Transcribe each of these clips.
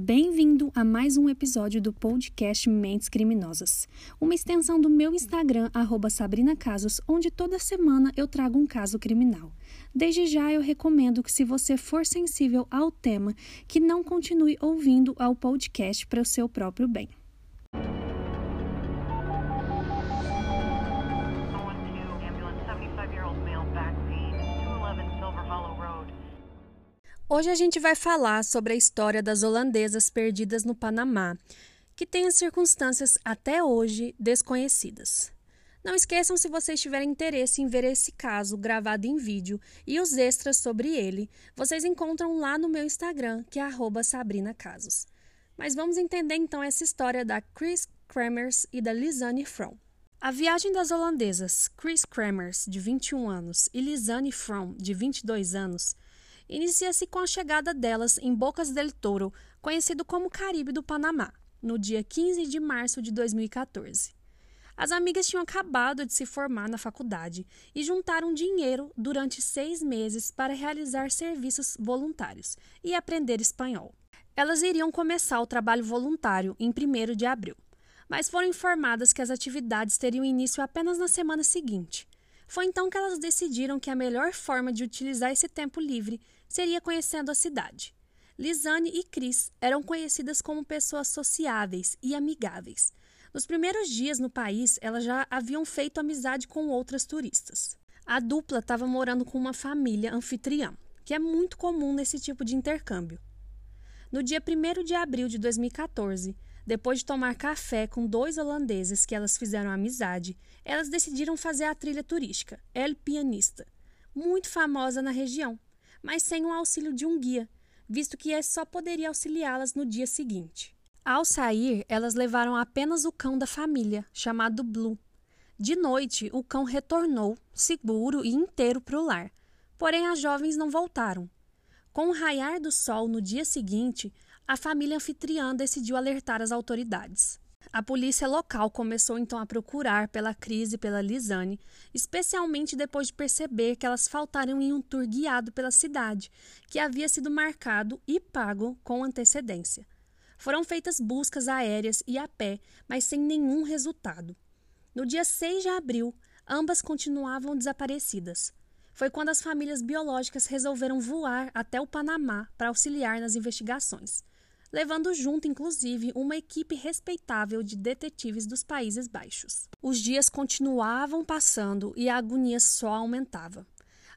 Bem-vindo a mais um episódio do podcast Mentes Criminosas, uma extensão do meu Instagram, Sabrina Casos, onde toda semana eu trago um caso criminal. Desde já eu recomendo que, se você for sensível ao tema, que não continue ouvindo ao podcast para o seu próprio bem. Hoje a gente vai falar sobre a história das holandesas perdidas no Panamá, que tem as circunstâncias até hoje desconhecidas. Não esqueçam se vocês tiverem interesse em ver esse caso gravado em vídeo e os extras sobre ele, vocês encontram lá no meu Instagram, que é @sabrinacasos. Mas vamos entender então essa história da Chris Kremers e da Lisanne From. A viagem das holandesas Chris Kremers, de 21 anos, e Lisanne From, de 22 anos, inicia-se com a chegada delas em Bocas del Toro, conhecido como Caribe do Panamá, no dia 15 de março de 2014. As amigas tinham acabado de se formar na faculdade e juntaram dinheiro durante seis meses para realizar serviços voluntários e aprender espanhol. Elas iriam começar o trabalho voluntário em 1 de abril, mas foram informadas que as atividades teriam início apenas na semana seguinte. Foi então que elas decidiram que a melhor forma de utilizar esse tempo livre seria conhecendo a cidade. Lisane e Chris eram conhecidas como pessoas sociáveis e amigáveis. Nos primeiros dias no país, elas já haviam feito amizade com outras turistas. A dupla estava morando com uma família anfitriã, que é muito comum nesse tipo de intercâmbio. No dia 1 de abril de 2014, depois de tomar café com dois holandeses que elas fizeram amizade, elas decidiram fazer a trilha turística, El Pianista, muito famosa na região mas sem o auxílio de um guia, visto que esse só poderia auxiliá-las no dia seguinte. Ao sair, elas levaram apenas o cão da família, chamado Blue. De noite, o cão retornou, seguro e inteiro para o lar, porém as jovens não voltaram. Com o raiar do sol no dia seguinte, a família anfitriã decidiu alertar as autoridades. A polícia local começou então a procurar pela Cris e pela Lisane, especialmente depois de perceber que elas faltaram em um tour guiado pela cidade, que havia sido marcado e pago com antecedência. Foram feitas buscas aéreas e a pé, mas sem nenhum resultado. No dia 6 de abril, ambas continuavam desaparecidas. Foi quando as famílias biológicas resolveram voar até o Panamá para auxiliar nas investigações levando junto, inclusive, uma equipe respeitável de detetives dos Países Baixos. Os dias continuavam passando e a agonia só aumentava.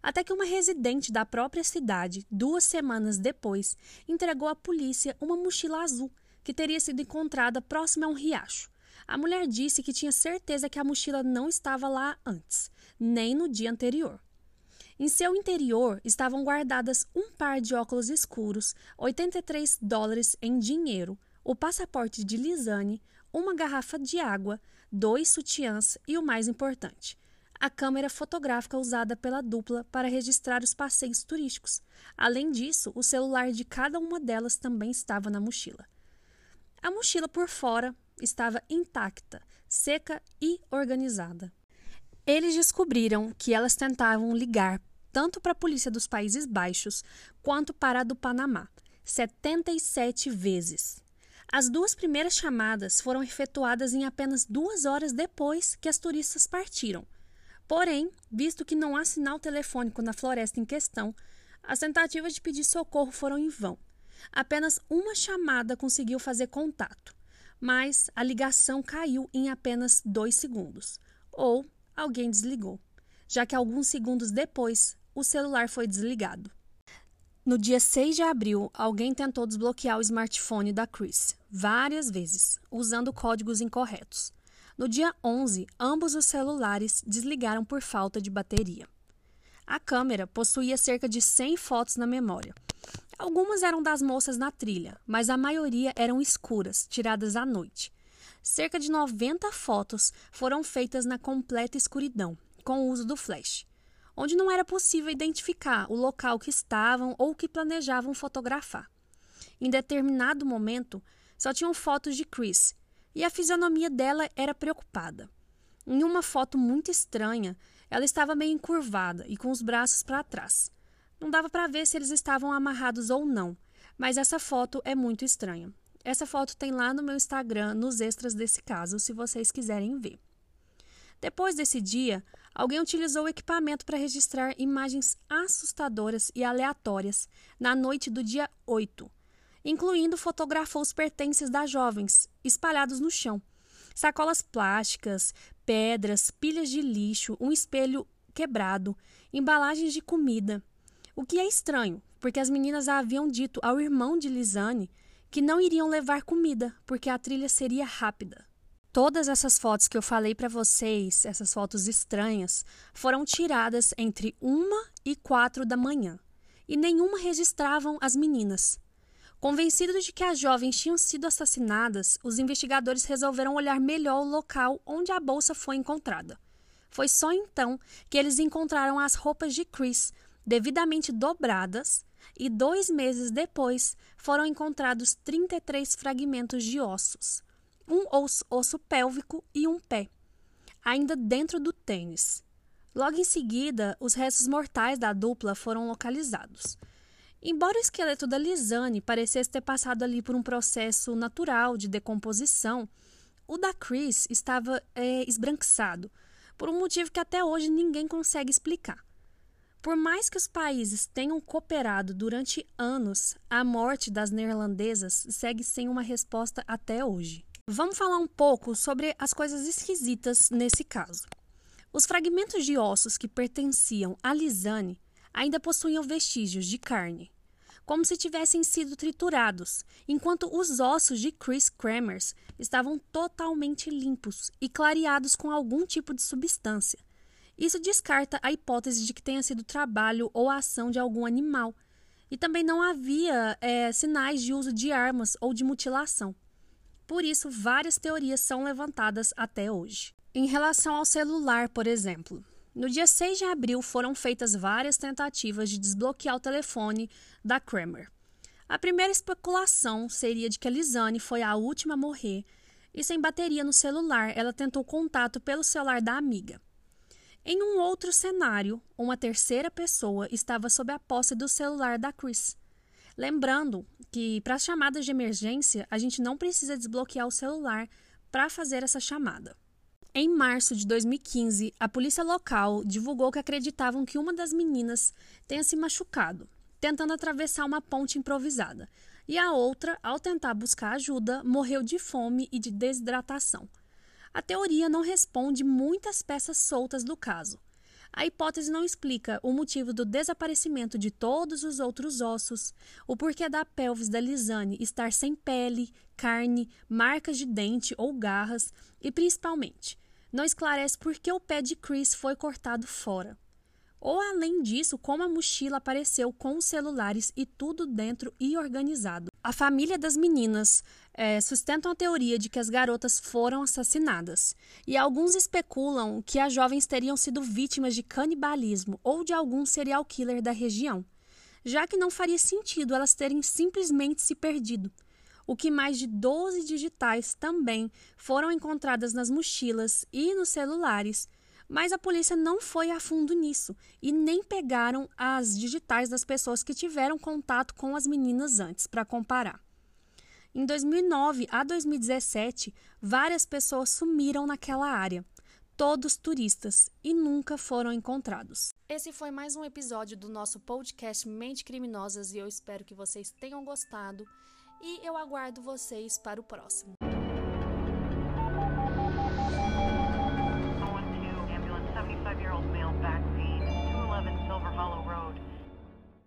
Até que uma residente da própria cidade, duas semanas depois, entregou à polícia uma mochila azul que teria sido encontrada próxima a um riacho. A mulher disse que tinha certeza que a mochila não estava lá antes, nem no dia anterior. Em seu interior estavam guardadas um par de óculos escuros, 83 dólares em dinheiro, o passaporte de Lisane, uma garrafa de água, dois sutiãs e o mais importante, a câmera fotográfica usada pela dupla para registrar os passeios turísticos. Além disso, o celular de cada uma delas também estava na mochila. A mochila por fora estava intacta, seca e organizada. Eles descobriram que elas tentavam ligar tanto para a polícia dos Países Baixos quanto para a do Panamá, 77 vezes. As duas primeiras chamadas foram efetuadas em apenas duas horas depois que as turistas partiram. Porém, visto que não há sinal telefônico na floresta em questão, as tentativas de pedir socorro foram em vão. Apenas uma chamada conseguiu fazer contato, mas a ligação caiu em apenas dois segundos, ou alguém desligou, já que alguns segundos depois o celular foi desligado. No dia 6 de abril, alguém tentou desbloquear o smartphone da Chris várias vezes, usando códigos incorretos. No dia 11, ambos os celulares desligaram por falta de bateria. A câmera possuía cerca de 100 fotos na memória. Algumas eram das moças na trilha, mas a maioria eram escuras, tiradas à noite. Cerca de 90 fotos foram feitas na completa escuridão, com o uso do flash onde não era possível identificar o local que estavam ou que planejavam fotografar. Em determinado momento, só tinham fotos de Chris e a fisionomia dela era preocupada. Em uma foto muito estranha, ela estava meio encurvada e com os braços para trás. Não dava para ver se eles estavam amarrados ou não, Mas essa foto é muito estranha. Essa foto tem lá no meu Instagram, nos extras desse caso, se vocês quiserem ver. Depois desse dia, alguém utilizou o equipamento para registrar imagens assustadoras e aleatórias na noite do dia 8, incluindo fotografou os pertences das jovens espalhados no chão. Sacolas plásticas, pedras, pilhas de lixo, um espelho quebrado, embalagens de comida. O que é estranho, porque as meninas haviam dito ao irmão de Lisane que não iriam levar comida, porque a trilha seria rápida. Todas essas fotos que eu falei para vocês, essas fotos estranhas, foram tiradas entre uma e quatro da manhã, e nenhuma registravam as meninas. Convencidos de que as jovens tinham sido assassinadas, os investigadores resolveram olhar melhor o local onde a bolsa foi encontrada. Foi só então que eles encontraram as roupas de Chris, devidamente dobradas, e dois meses depois foram encontrados 33 fragmentos de ossos, um osso, osso pélvico e um pé, ainda dentro do tênis. Logo em seguida, os restos mortais da dupla foram localizados. Embora o esqueleto da Lisane parecesse ter passado ali por um processo natural de decomposição, o da Chris estava é, esbranquiçado, por um motivo que até hoje ninguém consegue explicar. Por mais que os países tenham cooperado durante anos, a morte das neerlandesas segue sem uma resposta até hoje. Vamos falar um pouco sobre as coisas esquisitas nesse caso. Os fragmentos de ossos que pertenciam a Lisane ainda possuíam vestígios de carne, como se tivessem sido triturados, enquanto os ossos de Chris Kramers estavam totalmente limpos e clareados com algum tipo de substância, isso descarta a hipótese de que tenha sido trabalho ou ação de algum animal. E também não havia é, sinais de uso de armas ou de mutilação. Por isso, várias teorias são levantadas até hoje. Em relação ao celular, por exemplo, no dia 6 de abril foram feitas várias tentativas de desbloquear o telefone da Kramer. A primeira especulação seria de que a Lisane foi a última a morrer e, sem bateria no celular, ela tentou contato pelo celular da amiga. Em um outro cenário, uma terceira pessoa estava sob a posse do celular da Chris. Lembrando que para as chamadas de emergência, a gente não precisa desbloquear o celular para fazer essa chamada. Em março de 2015, a polícia local divulgou que acreditavam que uma das meninas tenha se machucado, tentando atravessar uma ponte improvisada, e a outra, ao tentar buscar ajuda, morreu de fome e de desidratação. A teoria não responde muitas peças soltas do caso. A hipótese não explica o motivo do desaparecimento de todos os outros ossos, o porquê da pelvis da Lisane estar sem pele, carne, marcas de dente ou garras e, principalmente, não esclarece por que o pé de Chris foi cortado fora. Ou, além disso, como a mochila apareceu com os celulares e tudo dentro e organizado. A família das meninas é, sustentam a teoria de que as garotas foram assassinadas, e alguns especulam que as jovens teriam sido vítimas de canibalismo ou de algum serial killer da região, já que não faria sentido elas terem simplesmente se perdido. O que mais de 12 digitais também foram encontradas nas mochilas e nos celulares, mas a polícia não foi a fundo nisso e nem pegaram as digitais das pessoas que tiveram contato com as meninas antes para comparar. Em 2009 a 2017, várias pessoas sumiram naquela área, todos turistas, e nunca foram encontrados. Esse foi mais um episódio do nosso podcast Mente Criminosas e eu espero que vocês tenham gostado e eu aguardo vocês para o próximo.